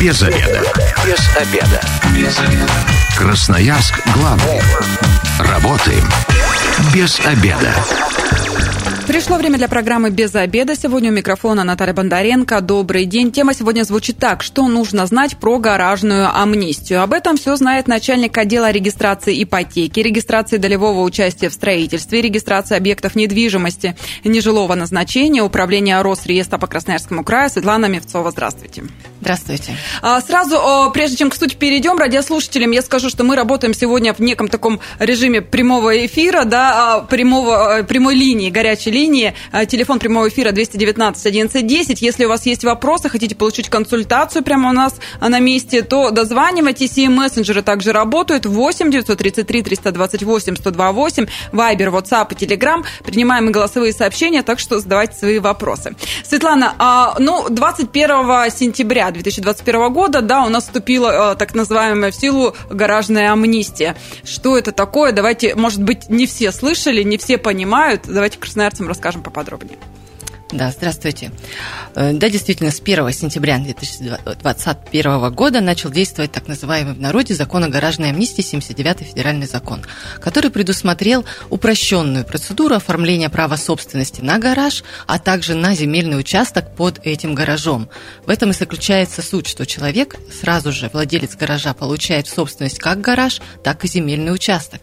Без обеда. Без обеда. Без обеда. Красноярск главный. Работаем без обеда. Пришло время для программы «Без обеда». Сегодня у микрофона Наталья Бондаренко. Добрый день. Тема сегодня звучит так. Что нужно знать про гаражную амнистию? Об этом все знает начальник отдела регистрации ипотеки, регистрации долевого участия в строительстве, регистрации объектов недвижимости нежилого назначения, управления Росреестра по Красноярскому краю Светлана Мевцова. Здравствуйте. Здравствуйте. А, сразу, прежде чем к сути перейдем, радиослушателям я скажу, что мы работаем сегодня в неком таком режиме прямого эфира, да, а, прямого, прямой линии, горячей линии. Э, телефон прямого эфира 219 11 Если у вас есть вопросы, хотите получить консультацию прямо у нас на месте, то дозванивайтесь. И мессенджеры также работают. 8 933 328 128. Вайбер, WhatsApp и Telegram. Принимаем и голосовые сообщения, так что задавайте свои вопросы. Светлана, а, ну, 21 сентября 2021 года, да, у нас вступила э, так называемая в силу гаражная амнистия. Что это такое? Давайте, может быть, не все слышали, не все понимают. Давайте красноярцам расскажем поподробнее. Да, здравствуйте. Э, да, действительно, с 1 сентября 2021 года начал действовать так называемый в народе закон о гаражной амнистии, 79-й федеральный закон, который предусмотрел упрощенную процедуру оформления права собственности на гараж, а также на земельный участок под этим гаражом. В этом и заключается суть, что человек, сразу же владелец гаража, получает в собственность как гараж, так и земельный участок.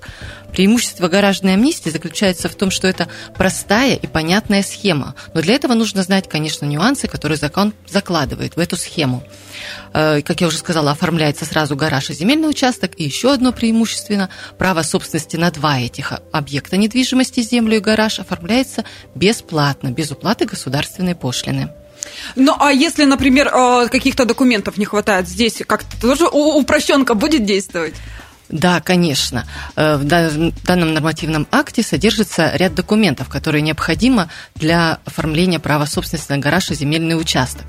Преимущество гаражной амнистии заключается в том, что это простая и понятная схема. Но для этого нужно знать, конечно, нюансы, которые закон закладывает в эту схему. Э, как я уже сказала, оформляется сразу гараж и земельный участок. И еще одно преимущественно – право собственности на два этих объекта недвижимости, землю и гараж, оформляется бесплатно, без уплаты государственной пошлины. Ну, а если, например, э, каких-то документов не хватает, здесь как-то тоже упрощенка будет действовать? Да, конечно. Э, в данном нормативном акте содержится ряд документов, которые необходимы для оформления права собственности на гараж и земельный участок.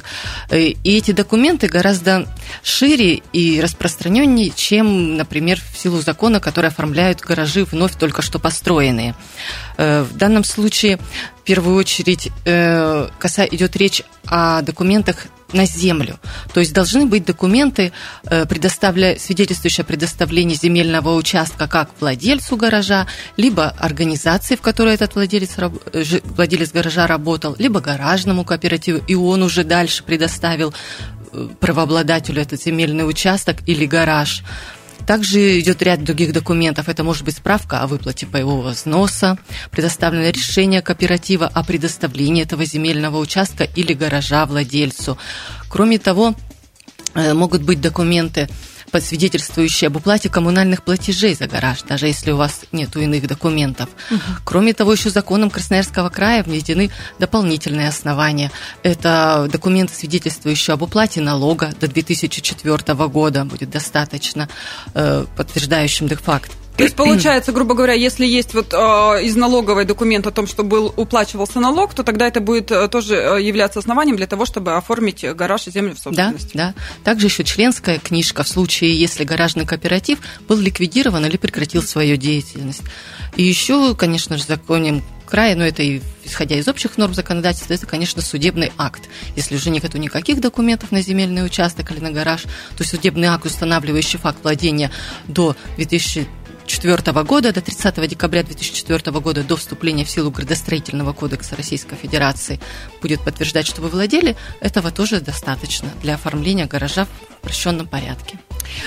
Э, и эти документы гораздо шире и распространеннее, чем, например, в силу закона, которые оформляют гаражи вновь только что построенные. Э, в данном случае в первую очередь коса идет речь о документах на землю. То есть должны быть документы, э, предоставля, свидетельствующие о предоставлении земельного участка как владельцу гаража, либо организации, в которой этот владелец, э, владелец гаража работал, либо гаражному кооперативу, и он уже дальше предоставил э, правообладателю этот земельный участок или гараж. Также идет ряд других документов. Это может быть справка о выплате боевого взноса, предоставленное решение кооператива о предоставлении этого земельного участка или гаража владельцу. Кроме того, э, могут быть документы свидетельствующие об уплате коммунальных платежей за гараж, даже если у вас нет иных документов. Угу. Кроме того, еще законом Красноярского края введены дополнительные основания. Это документы, свидетельствующие об уплате налога до 2004 года будет достаточно, э, подтверждающим де-факт то есть, получается, грубо говоря, если есть вот э, из налоговой документ о том, что был уплачивался налог, то тогда это будет э, тоже э, являться основанием для того, чтобы оформить гараж и землю в собственность. Да, да. Также еще членская книжка в случае, если гаражный кооператив был ликвидирован или прекратил свою деятельность. И еще, конечно же, законом края, но это и исходя из общих норм законодательства, это, конечно, судебный акт. Если уже нет никаких документов на земельный участок или на гараж, то судебный акт, устанавливающий факт владения до 2000 2004 года до 30 декабря 2004 года до вступления в силу градостроительного кодекса Российской Федерации будет подтверждать, что вы владели, этого тоже достаточно для оформления гаража в упрощенном порядке.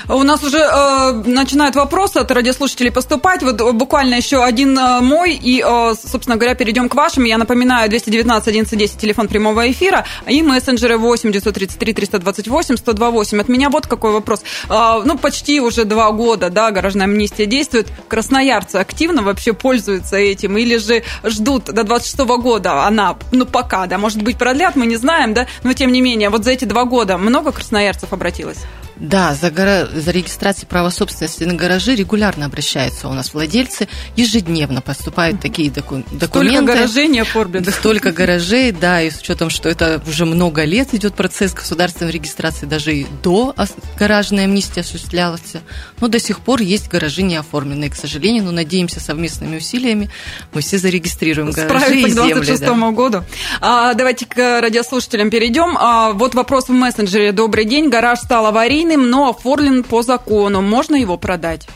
У нас уже э, начинают вопросы от радиослушателей поступать. Вот буквально еще один э, мой, и, э, собственно говоря, перейдем к вашим. Я напоминаю, 219 1110 телефон прямого эфира, и мессенджеры 8 933 328 128. От меня вот какой вопрос. Э, ну, почти уже два года, да, гаражная амнистия действует. Красноярцы активно вообще пользуются этим, или же ждут до 26 года она, ну, пока, да, может быть, продлят, мы не знаем, да, но тем не менее, вот за эти два года много красноярцев обратилось? Да, за, гора... за регистрацией права собственности на гаражи регулярно обращаются у нас владельцы, ежедневно поступают такие доку... документы. Столько гаражей не оформлено. Столько гаражей, да, и с учетом, что это уже много лет идет процесс государственной регистрации, даже и до гаражной амнистии осуществлялся, но до сих пор есть гаражи не оформленные, к сожалению, но надеемся совместными усилиями мы все зарегистрируем гаражи и земли. к 26 да. году. А, давайте к радиослушателям перейдем. А, вот вопрос в мессенджере. Добрый день, гараж стал аварийным, но оформлен по закону. Можно его продать?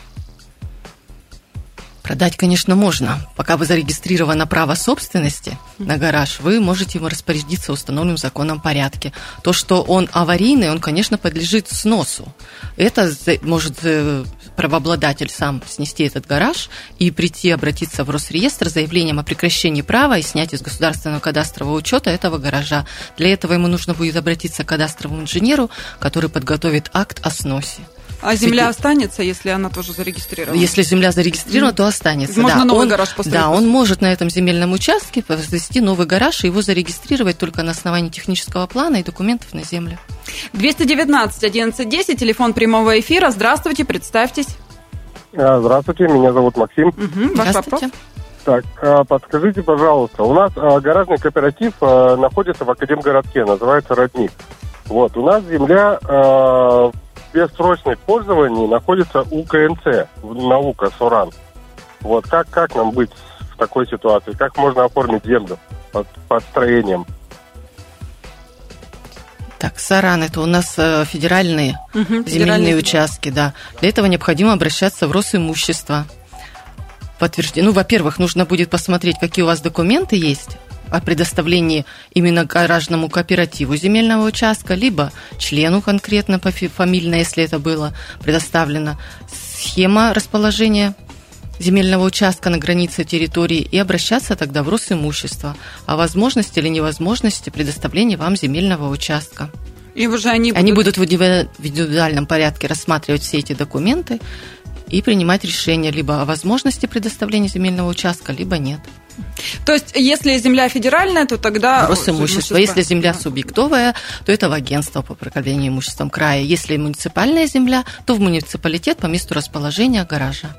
Продать, конечно, можно. Пока вы зарегистрировано право собственности на гараж, вы можете ему распорядиться в установленном законом порядке. То, что он аварийный, он, конечно, подлежит сносу. Это может э, правообладатель сам снести этот гараж и прийти обратиться в Росреестр с заявлением о прекращении права и снятии из государственного кадастрового учета этого гаража. Для этого ему нужно будет обратиться к кадастровому инженеру, который подготовит акт о сносе. А земля останется, если она тоже зарегистрирована? Если земля зарегистрирована, то останется. Можно да. новый он, гараж поставить? Да, он может на этом земельном участке возвести новый гараж и его зарегистрировать только на основании технического плана и документов на землю. 219 1110, телефон прямого эфира. Здравствуйте, представьтесь. А, здравствуйте, меня зовут Максим. Угу, ваш Здравствуйте. Вопрос? Так, а, подскажите, пожалуйста, у нас а, гаражный кооператив находится в Академгородке, называется «Родник». Вот, у нас земля бессрочное пользование находится у КНЦ, наука, Суран. Вот как, как нам быть в такой ситуации? Как можно оформить землю под, под строением? Так, Саран, это у нас э, федеральные угу, земельные участки, да. Для этого необходимо обращаться в Росимущество. Подтверждение. Ну, во-первых, нужно будет посмотреть, какие у вас документы есть о предоставлении именно гаражному кооперативу земельного участка, либо члену конкретно фамильно, если это было предоставлено, схема расположения земельного участка на границе территории и обращаться тогда в Росимущество о возможности или невозможности предоставления вам земельного участка. И уже они будут... Они будут в индивидуальном порядке рассматривать все эти документы и принимать решение либо о возможности предоставления земельного участка, либо нет. То есть, если земля федеральная, то тогда... Росимущество. Если земля субъектовая, то это в агентство по управлению имуществом края. Если муниципальная земля, то в муниципалитет по месту расположения гаража.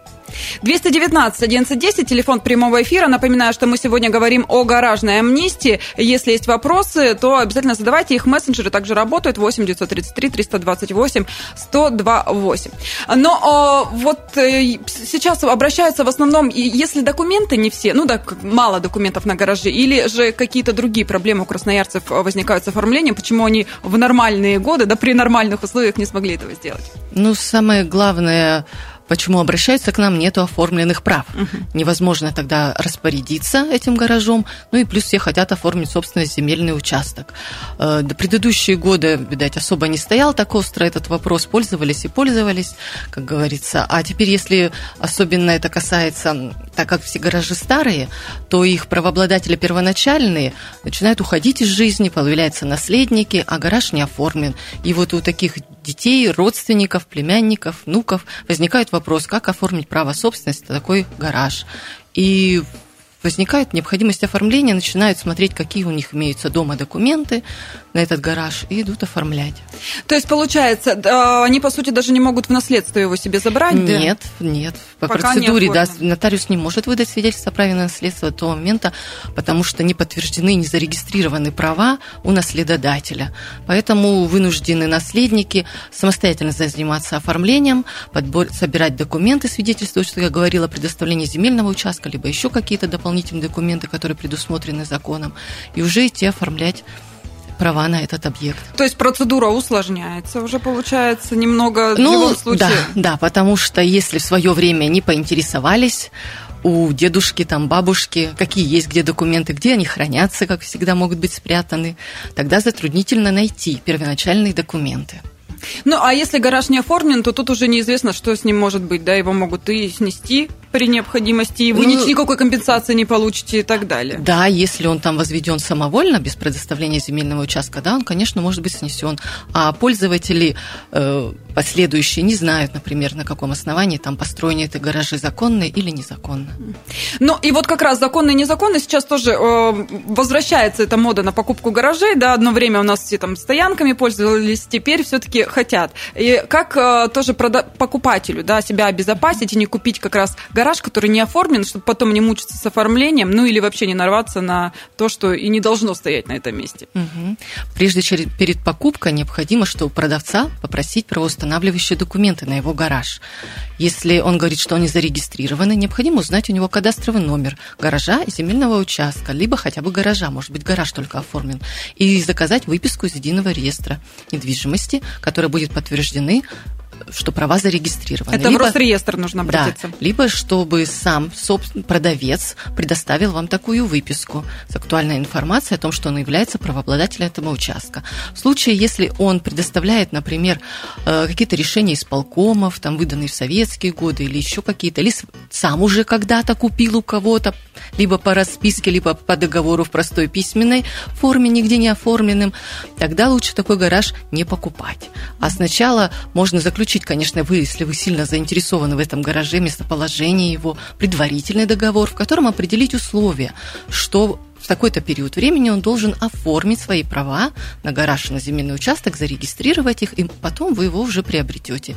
219 1110, телефон прямого эфира. Напоминаю, что мы сегодня говорим о гаражной амнистии. Если есть вопросы, то обязательно задавайте их. Мессенджеры также работают. 8 933 328 128. Но о, вот э, сейчас обращаются в основном, если документы не все, ну да, мало документов на гараже, или же какие-то другие проблемы у красноярцев возникают с оформлением, почему они в нормальные годы, да при нормальных условиях не смогли этого сделать? Ну, самое главное Почему обращаются к нам, нету оформленных прав. Угу. Невозможно тогда распорядиться этим гаражом, ну и плюс все хотят оформить собственный земельный участок. Э, до предыдущие годы, видать, особо не стоял так остро этот вопрос, пользовались и пользовались, как говорится. А теперь, если особенно это касается, так как все гаражи старые, то их правообладатели первоначальные начинают уходить из жизни, появляются наследники, а гараж не оформлен. И вот у таких детей, родственников, племянников, внуков возникает вопрос, как оформить право собственности на такой гараж. И возникает необходимость оформления, начинают смотреть, какие у них имеются дома документы на этот гараж и идут оформлять. То есть, получается, они, по сути, даже не могут в наследство его себе забрать? Нет, да? нет. По Пока процедуре, да, нотариус не может выдать свидетельство о праве на наследство до того момента, потому что не подтверждены, не зарегистрированы права у наследодателя. Поэтому вынуждены наследники самостоятельно заниматься оформлением, подбор, собирать документы, свидетельствуют, что я говорила, предоставление земельного участка, либо еще какие-то дополнительные документы, которые предусмотрены законом, и уже идти оформлять права на этот объект. То есть процедура усложняется уже, получается, немного ну, в любом случае? Да, да, потому что если в свое время не поинтересовались, у дедушки, там, бабушки, какие есть где документы, где они хранятся, как всегда могут быть спрятаны, тогда затруднительно найти первоначальные документы. Ну, а если гараж не оформлен, то тут уже неизвестно, что с ним может быть, да, его могут и снести, при необходимости, и вы ну, никакой компенсации не получите и так далее. Да, если он там возведен самовольно, без предоставления земельного участка, да, он, конечно, может быть снесен. А пользователи э, последующие не знают, например, на каком основании там построены эти гаражи, законные или незаконно. Ну, и вот как раз законно и незаконно сейчас тоже э, возвращается эта мода на покупку гаражей, да, одно время у нас все там стоянками пользовались, теперь все-таки хотят. И как э, тоже прода- покупателю, да, себя обезопасить и не купить как раз гараж, который не оформлен, чтобы потом не мучиться с оформлением, ну или вообще не нарваться на то, что и не должно стоять на этом месте. Угу. Прежде чем перед покупкой необходимо, что у продавца попросить правоустанавливающие документы на его гараж. Если он говорит, что они зарегистрированы, необходимо узнать у него кадастровый номер гаража и земельного участка, либо хотя бы гаража, может быть, гараж только оформлен, и заказать выписку из единого реестра недвижимости, которая будет подтверждены что права зарегистрированы. Это либо, в Росреестр нужно обратиться. Да, либо чтобы сам собственно, продавец предоставил вам такую выписку с актуальной информацией о том, что он является правообладателем этого участка. В случае, если он предоставляет, например, э, какие-то решения исполкомов, там, выданные в советские годы или еще какие-то, или сам уже когда-то купил у кого-то, либо по расписке, либо по договору в простой письменной форме, нигде не оформленным, тогда лучше такой гараж не покупать. А сначала можно заключить заключить, конечно, вы, если вы сильно заинтересованы в этом гараже, местоположение его, предварительный договор, в котором определить условия, что в такой-то период времени он должен оформить свои права на гараж на земельный участок, зарегистрировать их, и потом вы его уже приобретете.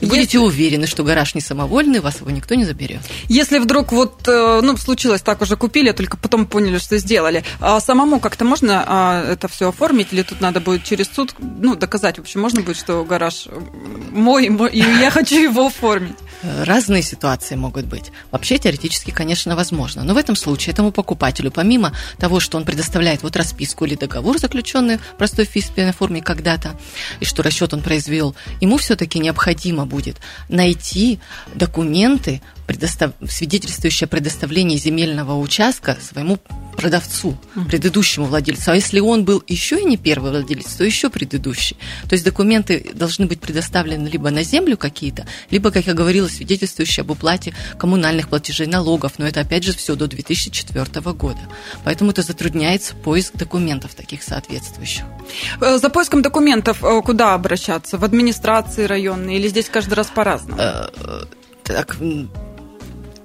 И будете уверены, что гараж не самовольный, вас его никто не заберет. Если вдруг вот, э, ну, случилось так, уже купили, а только потом поняли, что сделали, а самому как-то можно а, это все оформить, или тут надо будет через суд, ну, доказать, в общем, можно будет, что гараж мой, мой и я хочу его оформить? Разные ситуации могут быть. Вообще, теоретически, конечно, возможно. Но в этом случае этому покупателю, помимо того, что он предоставляет вот расписку или договор, заключенный в простой физической форме когда-то, и что расчет он произвел, ему все-таки необходимо будет найти документы, предостав... свидетельствующие о предоставлении земельного участка своему продавцу, предыдущему владельцу. А если он был еще и не первый владелец, то еще предыдущий. То есть документы должны быть предоставлены либо на землю какие-то, либо, как я говорила, свидетельствующие об уплате коммунальных платежей, налогов. Но это, опять же, все до 2004 года. Поэтому это затрудняется поиск документов таких соответствующих. Э, за поиском документов э, куда обращаться? В администрации районные или здесь каждый раз по-разному? Э, так,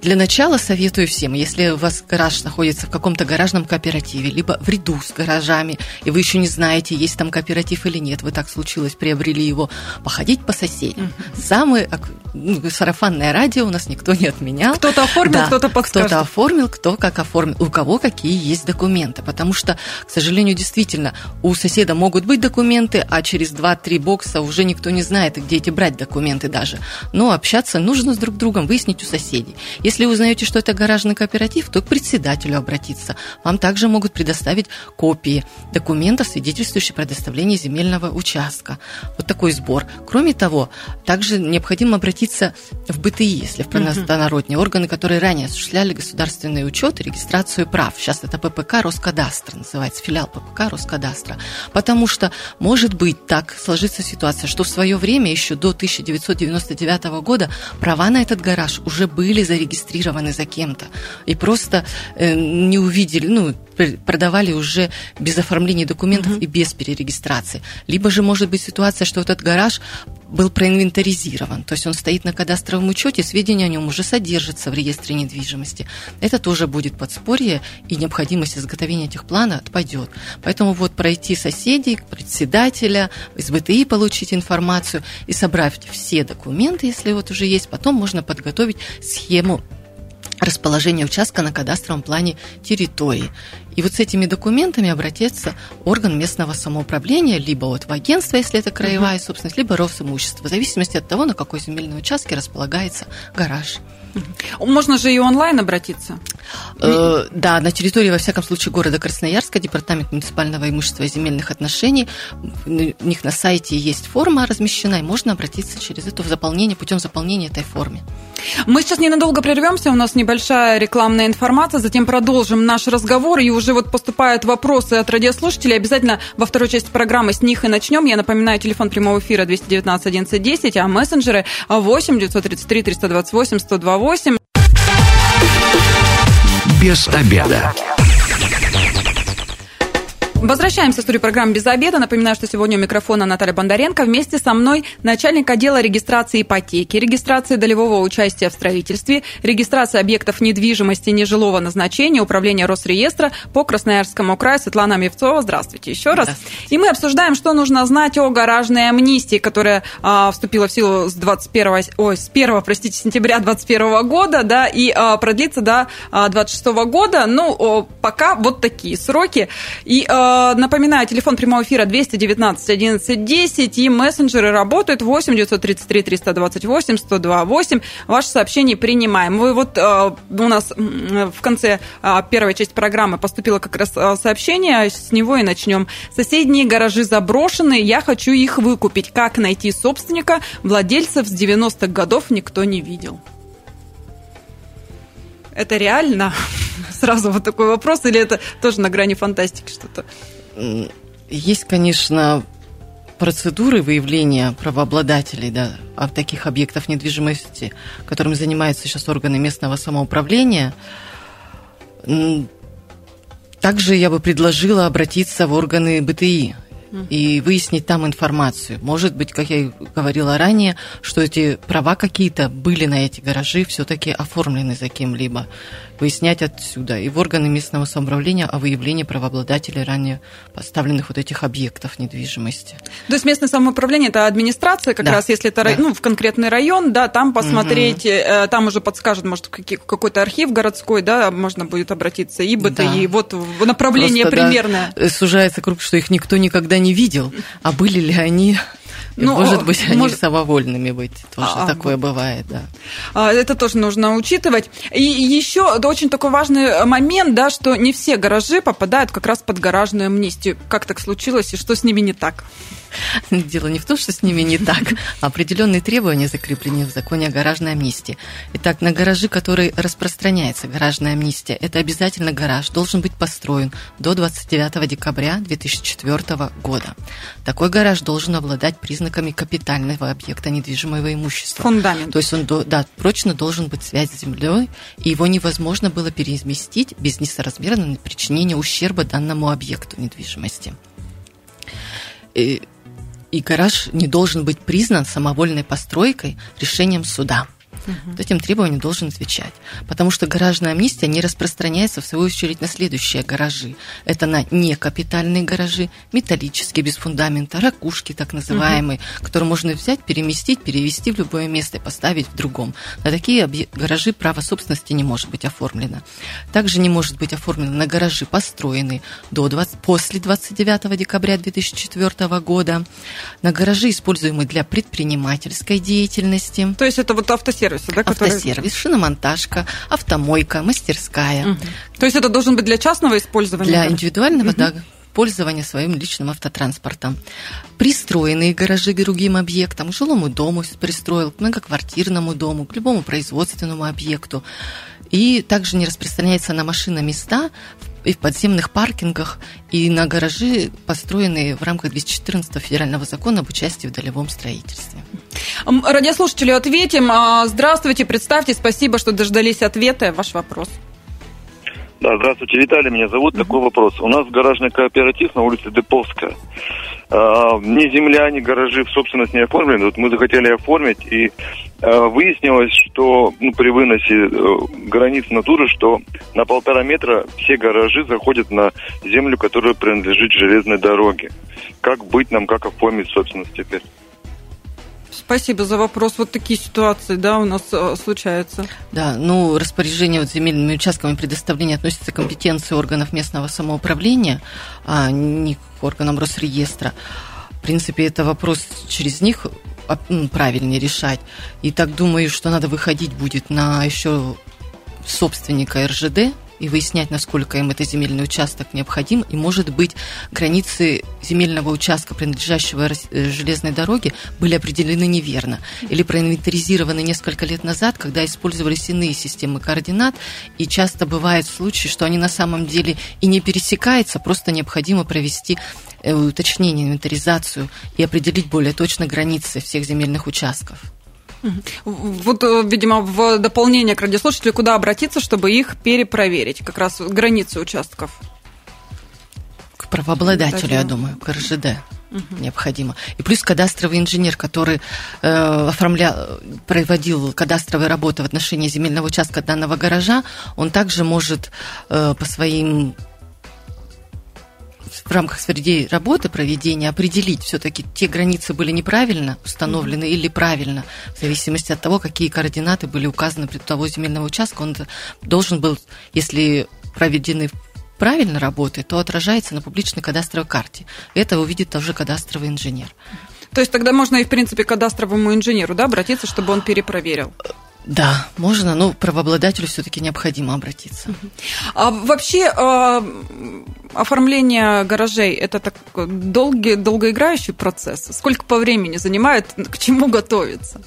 для начала советую всем, если у вас гараж находится в каком-то гаражном кооперативе, либо в ряду с гаражами, и вы еще не знаете, есть там кооператив или нет, вы так случилось, приобрели его, походить по соседям. Самое ну, сарафанное радио у нас никто не отменял. Кто-то оформил, да, кто-то подскажет. Кто-то оформил, кто как оформил, у кого какие есть документы. Потому что, к сожалению, действительно, у соседа могут быть документы, а через 2-3 бокса уже никто не знает, где эти брать документы даже. Но общаться нужно с друг другом, выяснить у соседей. Если вы узнаете, что это гаражный кооператив, то к председателю обратиться. Вам также могут предоставить копии документов, свидетельствующих о предоставлении земельного участка. Вот такой сбор. Кроме того, также необходимо обратиться в БТИ, если в простонароднее, органы, которые ранее осуществляли государственный учет и регистрацию прав. Сейчас это ППК Роскадастра называется, филиал ППК Роскадастра. Потому что может быть так сложится ситуация, что в свое время, еще до 1999 года, права на этот гараж уже были зарегистрированы зарегистрированы за кем-то. И просто э, не увидели, ну, продавали уже без оформления документов uh-huh. и без перерегистрации. Либо же может быть ситуация, что этот гараж был проинвентаризирован, то есть он стоит на кадастровом учете, сведения о нем уже содержатся в реестре недвижимости. Это тоже будет подспорье, и необходимость изготовления этих планов отпадет. Поэтому вот пройти соседей, председателя, из БТИ получить информацию и собрать все документы, если вот уже есть, потом можно подготовить схему расположение участка на кадастровом плане территории. И вот с этими документами обратиться орган местного самоуправления, либо вот в агентство, если это краевая угу. собственность, либо Росимущество, в зависимости от того, на какой земельной участке располагается гараж. Можно же и онлайн обратиться. Э, да, на территории, во всяком случае, города Красноярска, Департамент муниципального имущества и земельных отношений, у них на сайте есть форма размещена, и можно обратиться через это в заполнение, путем заполнения этой формы. Мы сейчас ненадолго прервемся, у нас небольшая рекламная информация, затем продолжим наш разговор, и уже вот поступают вопросы от радиослушателей, обязательно во второй части программы с них и начнем. Я напоминаю, телефон прямого эфира 219 11 10, а мессенджеры 8 933 328 8. Без обеда. Возвращаемся в студию программы «Без обеда». Напоминаю, что сегодня у микрофона Наталья Бондаренко. Вместе со мной начальник отдела регистрации ипотеки, регистрации долевого участия в строительстве, регистрации объектов недвижимости нежилого назначения, управления Росреестра по Красноярскому краю Светлана Мевцова. Здравствуйте еще раз. И мы обсуждаем, что нужно знать о гаражной амнистии, которая а, вступила в силу с 21, ой, с 1, простите, сентября 2021 года, да, и а, продлится до а, 26 года. Ну, о, пока вот такие сроки. И а, напоминаю, телефон прямого эфира 219 11 10 и мессенджеры работают 8 933 328 102 8. Ваши сообщения принимаем. Вы вот э, у нас в конце э, первой части программы поступило как раз сообщение, с него и начнем. Соседние гаражи заброшены, я хочу их выкупить. Как найти собственника? Владельцев с 90-х годов никто не видел. Это реально? Сразу вот такой вопрос, или это тоже на грани фантастики что-то? Есть, конечно, процедуры выявления правообладателей да, таких объектов недвижимости, которыми занимаются сейчас органы местного самоуправления. Также я бы предложила обратиться в органы БТИ и выяснить там информацию. Может быть, как я говорила ранее, что эти права какие-то были на эти гаражи, все-таки оформлены за кем-либо выяснять отсюда и в органы местного самоуправления о выявлении правообладателей ранее поставленных вот этих объектов недвижимости. То есть местное самоуправление – это администрация, как да. раз если это да. ну, в конкретный район, да, там посмотреть, угу. там уже подскажут, может, какой-то архив городской, да, можно будет обратиться, и БТИ, да. и вот направление Просто, примерное. Да, сужается круг, что их никто никогда не видел, а были ли они ну, может быть, они может... самовольными быть. Тоже а, такое вот. бывает, да. А, это тоже нужно учитывать. И еще очень такой важный момент, да, что не все гаражи попадают как раз под гаражную амнистию. Как так случилось и что с ними не так? Дело не в том, что с ними не так, определенные требования закреплены в законе о гаражной амнистии. Итак, на гаражи, которые распространяется гаражная амнистия, это обязательно гараж должен быть построен до 29 декабря 2004 года. Такой гараж должен обладать признаками капитального объекта недвижимого имущества. Фундамент. То есть он да, прочно должен быть связь с землей, и его невозможно было переместить без несоразмерного причинения ущерба данному объекту недвижимости. И и гараж не должен быть признан самовольной постройкой решением суда. Угу. Вот этим требованиям должен отвечать. Потому что гаражная амнистия не распространяется, в свою очередь, на следующие гаражи. Это на некапитальные гаражи, металлические, без фундамента, ракушки так называемые, угу. которые можно взять, переместить, перевести в любое место и поставить в другом. На такие гаражи право собственности не может быть оформлено. Также не может быть оформлено на гаражи, построенные до 20, после 29 декабря 2004 года, на гаражи, используемые для предпринимательской деятельности. То есть это вот автосервис автосервисы, да? Которые... Автосервис, шиномонтажка, автомойка, мастерская. Угу. То есть это должен быть для частного использования? Для индивидуального, угу. да, пользования своим личным автотранспортом. Пристроенные гаражи к другим объектам, к жилому дому пристроил, к многоквартирному дому, к любому производственному объекту. И также не распространяется на машины места и в подземных паркингах, и на гаражи, построенные в рамках 214 федерального закона об участии в долевом строительстве. Радиослушателю ответим. А, здравствуйте, представьте, спасибо, что дождались ответа. Ваш вопрос. Да, здравствуйте, Виталий меня зовут. Такой вопрос. У нас гаражный кооператив на улице Деповская. А, ни земля, ни гаражи в собственность не оформлены. Вот мы захотели оформить, и а, выяснилось, что ну, при выносе э, границ натуры, что на полтора метра все гаражи заходят на землю, которая принадлежит железной дороге. Как быть нам, как оформить собственность теперь? Спасибо за вопрос. Вот такие ситуации, да, у нас э, случаются. Да, ну, распоряжение вот земельными участками предоставления относится к компетенции органов местного самоуправления, а не к органам Росреестра. В принципе, это вопрос через них а, правильнее решать. И так думаю, что надо выходить будет на еще собственника РЖД, и выяснять, насколько им этот земельный участок необходим. И, может быть, границы земельного участка, принадлежащего э, железной дороге, были определены неверно или проинвентаризированы несколько лет назад, когда использовались иные системы координат. И часто бывает случай, что они на самом деле и не пересекаются, просто необходимо провести э, уточнение, инвентаризацию и определить более точно границы всех земельных участков. Вот, э, видимо, в дополнение к радиослушателю, куда обратиться, чтобы их перепроверить, как раз границы участков? К правообладателю, я думаю, к РЖД угу. необходимо. И плюс кадастровый инженер, который э, оформлял, проводил кадастровые работы в отношении земельного участка данного гаража, он также может э, по своим в рамках своей работы проведения определить, все-таки те границы были неправильно установлены mm-hmm. или правильно, в зависимости от того, какие координаты были указаны при того земельного участка. Он должен был, если проведены правильно работает, то отражается на публичной кадастровой карте. Это увидит тоже кадастровый инженер. То есть тогда можно и, в принципе, кадастровому инженеру да, обратиться, чтобы он перепроверил? Да, можно, но правообладателю все-таки необходимо обратиться. А вообще а, оформление гаражей это так долгий, долгоиграющий процесс? Сколько по времени занимает, к чему готовиться?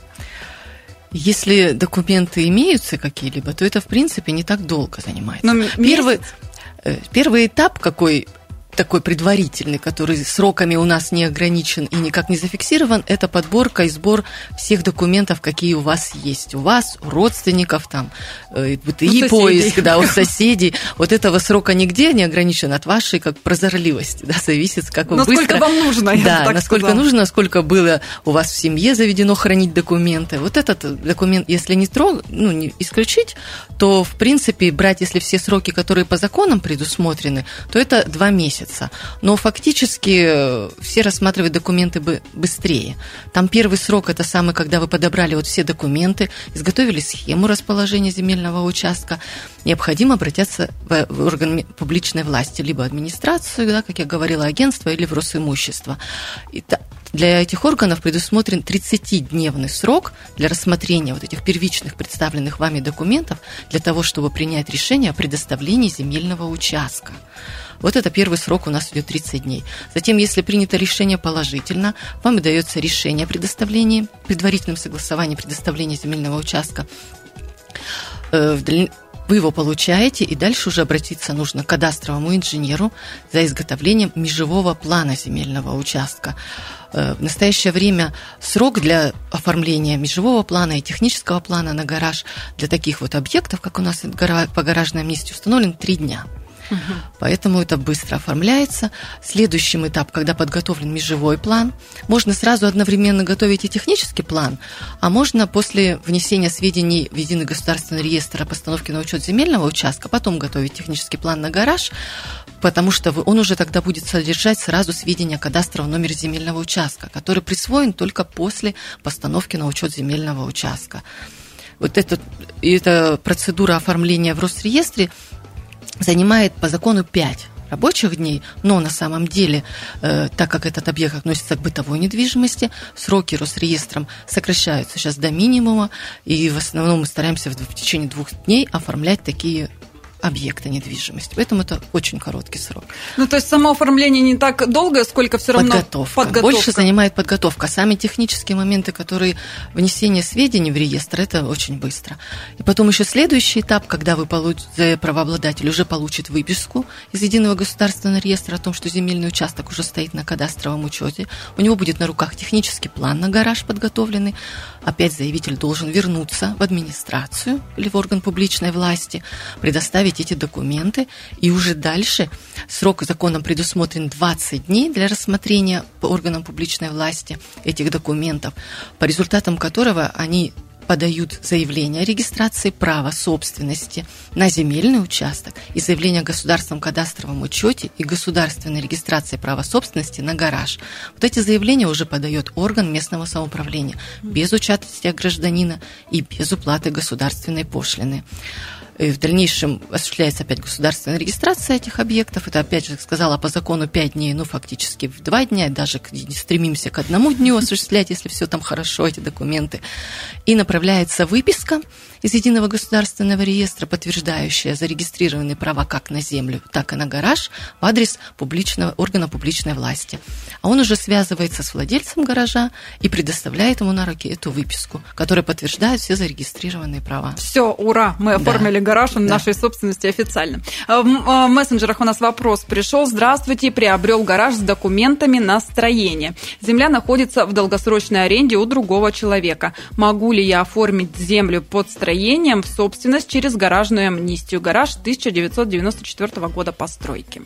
Если документы имеются какие-либо, то это, в принципе, не так долго занимает. Но Первый, Э, первый этап какой такой предварительный, который сроками у нас не ограничен и никак не зафиксирован, это подборка и сбор всех документов, какие у вас есть. У вас, у родственников, там, э, БТИ поиск, да, у соседей. Вот этого срока нигде не ограничен от вашей как прозорливости, да, зависит, как вы насколько быстро... вам нужно, Да, насколько сказала. нужно, сколько было у вас в семье заведено хранить документы. Вот этот документ, если не, трог... ну, не исключить, то, в принципе, брать, если все сроки, которые по законам предусмотрены, то это два месяца месяца. Но фактически э, все рассматривают документы быстрее. Там первый срок это самый, когда вы подобрали вот все документы, изготовили схему расположения земельного участка. Необходимо обратиться в орган публичной власти, либо администрацию, да, как я говорила, агентство или в Росимущество. И для этих органов предусмотрен 30-дневный срок для рассмотрения вот этих первичных представленных вами документов для того, чтобы принять решение о предоставлении земельного участка. Вот это первый срок у нас идет 30 дней. Затем, если принято решение положительно, вам дается решение о предоставлении, предварительном согласовании предоставления земельного участка. Э, вы его получаете, и дальше уже обратиться нужно к кадастровому инженеру за изготовлением межевого плана земельного участка. Э, в настоящее время срок для оформления межевого плана и технического плана на гараж для таких вот объектов, как у нас по гаражной амнистии, установлен три дня. Поэтому это быстро оформляется. Следующим этап, когда подготовлен межевой план, можно сразу одновременно готовить и технический план, а можно после внесения сведений в единый государственный реестр о постановке на учет земельного участка, потом готовить технический план на гараж, потому что он уже тогда будет содержать сразу сведения о кадастровом номере земельного участка, который присвоен только после постановки на учет земельного участка. Вот эта, эта процедура оформления в Росреестре занимает по закону 5 рабочих дней, но на самом деле, э, так как этот объект относится к бытовой недвижимости, сроки Росреестром сокращаются сейчас до минимума, и в основном мы стараемся в, в течение двух дней оформлять такие объекта недвижимости. Поэтому это очень короткий срок. Ну, то есть само оформление не так долго, сколько все равно подготовка. подготовка. Больше занимает подготовка. Сами технические моменты, которые внесение сведений в реестр, это очень быстро. И потом еще следующий этап, когда вы получите, правообладатель уже получит выписку из единого государственного реестра о том, что земельный участок уже стоит на кадастровом учете. У него будет на руках технический план на гараж подготовленный. Опять заявитель должен вернуться в администрацию или в орган публичной власти, предоставить эти документы, и уже дальше срок законом предусмотрен 20 дней для рассмотрения по органам публичной власти этих документов, по результатам которого они подают заявление о регистрации права собственности на земельный участок и заявление о государственном кадастровом учете и государственной регистрации права собственности на гараж. Вот эти заявления уже подает орган местного самоуправления без участия гражданина и без уплаты государственной пошлины. И в дальнейшем осуществляется опять государственная регистрация этих объектов. Это, опять же, сказала, по закону 5 дней, ну, фактически в 2 дня, даже стремимся к одному дню осуществлять, если все там хорошо, эти документы. И направляется выписка из Единого государственного реестра, подтверждающая зарегистрированные права как на землю, так и на гараж в адрес публичного, органа публичной власти. А он уже связывается с владельцем гаража и предоставляет ему на руки эту выписку, которая подтверждает все зарегистрированные права. Все, ура, мы оформили да гараж, он да. нашей собственности официально. В мессенджерах у нас вопрос пришел. Здравствуйте, приобрел гараж с документами на строение. Земля находится в долгосрочной аренде у другого человека. Могу ли я оформить землю под строением в собственность через гаражную амнистию? Гараж 1994 года постройки.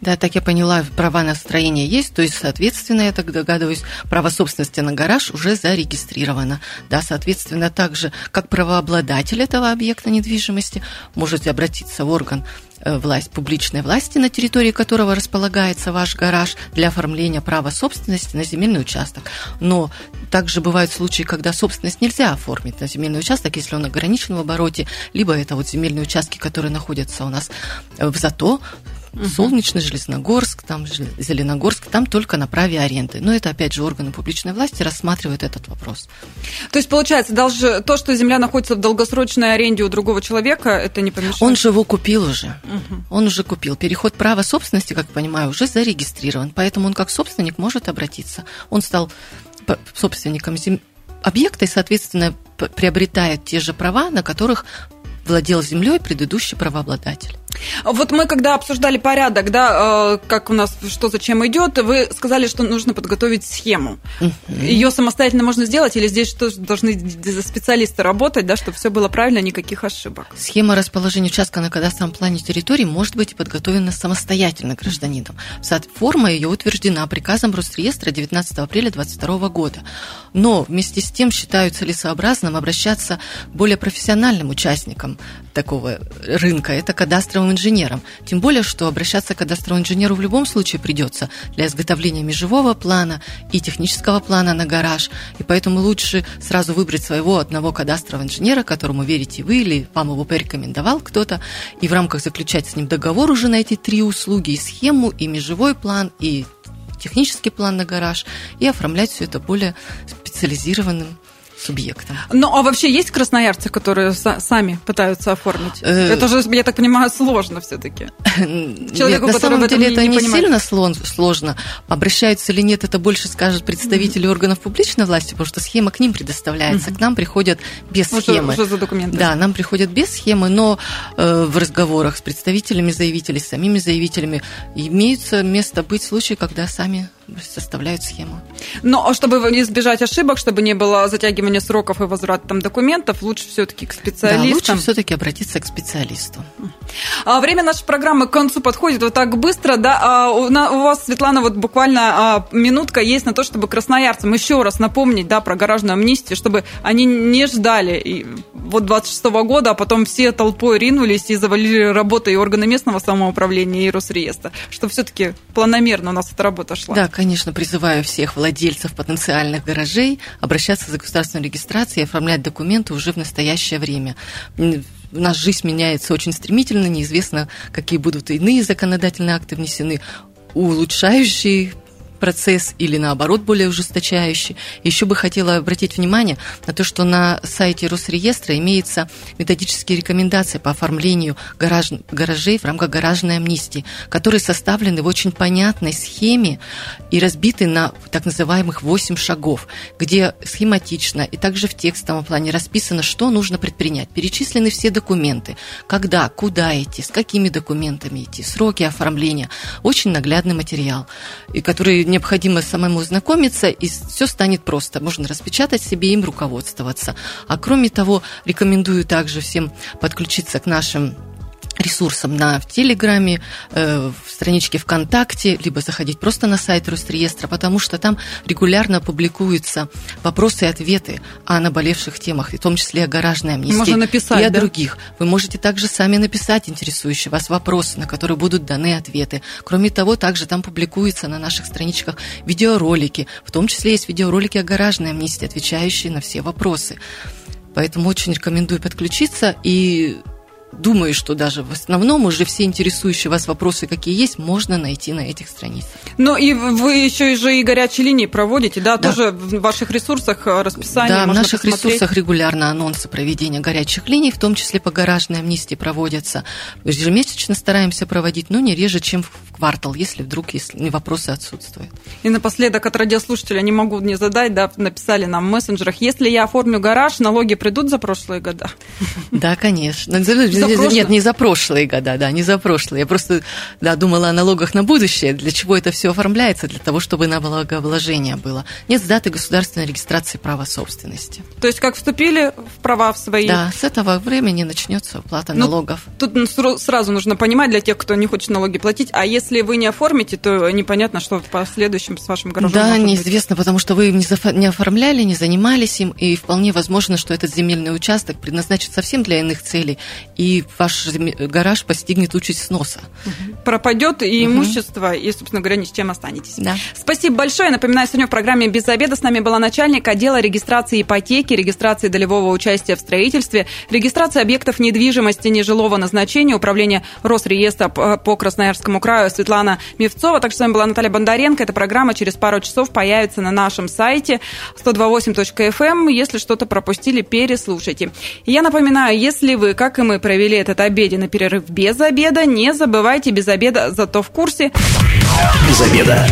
Да, так я поняла, права на строение есть, то есть, соответственно, я так догадываюсь, право собственности на гараж уже зарегистрировано. Да, соответственно, также, как правообладатель этого объекта недвижимости, можете обратиться в орган э, власть, публичной власти, на территории которого располагается ваш гараж для оформления права собственности на земельный участок. Но также бывают случаи, когда собственность нельзя оформить на земельный участок, если он ограничен в обороте, либо это вот земельные участки, которые находятся у нас в ЗАТО, Угу. Солнечный, Железногорск, там Зеленогорск, там только на праве аренды. Но это, опять же, органы публичной власти рассматривают этот вопрос. То есть, получается, даже то, что земля находится в долгосрочной аренде у другого человека, это не помешает? Он же его купил уже. Угу. Он уже купил. Переход права собственности, как понимаю, уже зарегистрирован. Поэтому он как собственник может обратиться. Он стал собственником зем... объекта и, соответственно, приобретает те же права, на которых владел землей предыдущий правообладатель. Вот мы когда обсуждали порядок, да, э, как у нас что зачем идет, вы сказали, что нужно подготовить схему. Ее самостоятельно можно сделать или здесь что должны специалисты работать, да, чтобы все было правильно, никаких ошибок? Схема расположения участка на кадастровом плане территории может быть подготовлена самостоятельно гражданином. Форма ее утверждена приказом Росреестра 19 апреля 2022 года. Но вместе с тем считаю целесообразным обращаться к более профессиональным участникам такого рынка. Это кадастровым кадастровым инженером. Тем более, что обращаться к кадастровому инженеру в любом случае придется для изготовления межевого плана и технического плана на гараж. И поэтому лучше сразу выбрать своего одного кадастрового инженера, которому верите вы или вам его порекомендовал кто-то, и в рамках заключать с ним договор уже на эти три услуги, и схему, и межевой план, и технический план на гараж, и оформлять все это более специализированным субъектом. Ну, а вообще есть красноярцы, которые сами пытаются оформить? Э, это же, я так понимаю, сложно все-таки. Человеку, на самом деле это не, сильно сложно. Обращаются или нет, это больше скажут представители органов публичной власти, потому что схема к ним предоставляется. К нам приходят без схемы. Уже за документы. Да, нам приходят без схемы, но э, в разговорах с представителями заявителей, с самими заявителями имеются место быть случаи, когда сами составляют схему. Но чтобы избежать ошибок, чтобы не было затягивания сроков и возврата там документов, лучше все-таки к специалистам. Да, лучше все-таки обратиться к специалисту. А время нашей программы к концу подходит вот так быстро, да. А у, на, у вас, Светлана, вот буквально а, минутка есть на то, чтобы красноярцам еще раз напомнить, да, про гаражную амнистию, чтобы они не ждали и, вот 26 -го года, а потом все толпой ринулись и завалили работы и органы местного самоуправления, и Росреестра, чтобы все-таки планомерно у нас эта работа шла. Да, конечно, призываю всех владельцев потенциальных гаражей обращаться за государственной регистрацией и оформлять документы уже в настоящее время. Нас жизнь меняется очень стремительно, неизвестно, какие будут иные законодательные акты внесены, улучшающие процесс или наоборот более ужесточающий. Еще бы хотела обратить внимание на то, что на сайте Росреестра имеются методические рекомендации по оформлению гараж, гаражей в рамках гаражной амнистии, которые составлены в очень понятной схеме и разбиты на так называемых 8 шагов, где схематично и также в текстовом плане расписано, что нужно предпринять. Перечислены все документы, когда, куда идти, с какими документами идти, сроки оформления. Очень наглядный материал, и который необходимо самому знакомиться, и все станет просто. Можно распечатать себе, им руководствоваться. А кроме того, рекомендую также всем подключиться к нашим ресурсам на в Телеграме, э, в страничке ВКонтакте, либо заходить просто на сайт Росреестра, потому что там регулярно публикуются вопросы и ответы о наболевших темах, в том числе о гаражной амнистии Можно написать, и о да? других. Вы можете также сами написать интересующие вас вопросы, на которые будут даны ответы. Кроме того, также там публикуются на наших страничках видеоролики, в том числе есть видеоролики о гаражной амнистии, отвечающие на все вопросы. Поэтому очень рекомендую подключиться и думаю, что даже в основном уже все интересующие вас вопросы, какие есть, можно найти на этих страницах. Ну и вы еще и же и горячие линии проводите, да? да. Тоже в ваших ресурсах э, расписание Да, в наших посмотреть. ресурсах регулярно анонсы проведения горячих линий, в том числе по гаражной амнистии проводятся. Ежемесячно стараемся проводить, но не реже, чем в квартал, если вдруг если вопросы отсутствуют. И напоследок от радиослушателя не могу не задать, да, написали нам в мессенджерах, если я оформлю гараж, налоги придут за прошлые года? Да, конечно. Нет, не за прошлые года, да, не за прошлые. Я просто да, думала о налогах на будущее, для чего это все оформляется, для того, чтобы налогообложение было. Нет с даты государственной регистрации права собственности. То есть, как вступили в права в свои... Да, с этого времени начнется уплата ну, налогов. Тут сразу нужно понимать для тех, кто не хочет налоги платить, а если вы не оформите, то непонятно, что в последующем с вашим гаражом Да, неизвестно, быть. потому что вы не оформляли, не занимались им, и вполне возможно, что этот земельный участок предназначен совсем для иных целей, и ваш гараж постигнет участь сноса. Пропадет и имущество, угу. и, собственно говоря, ни с чем останетесь. Да. Спасибо большое. Напоминаю, сегодня в программе «Без обеда» с нами была начальник отдела регистрации ипотеки, регистрации долевого участия в строительстве, регистрации объектов недвижимости нежилого назначения, управления Росреестра по Красноярскому краю Светлана Мевцова. Также с вами была Наталья Бондаренко. Эта программа через пару часов появится на нашем сайте 128.fm. Эм. Если что-то пропустили, переслушайте. я напоминаю, если вы, как и мы, провели этот обеденный перерыв без обеда, не забывайте без обеда, зато в курсе. Без обеда.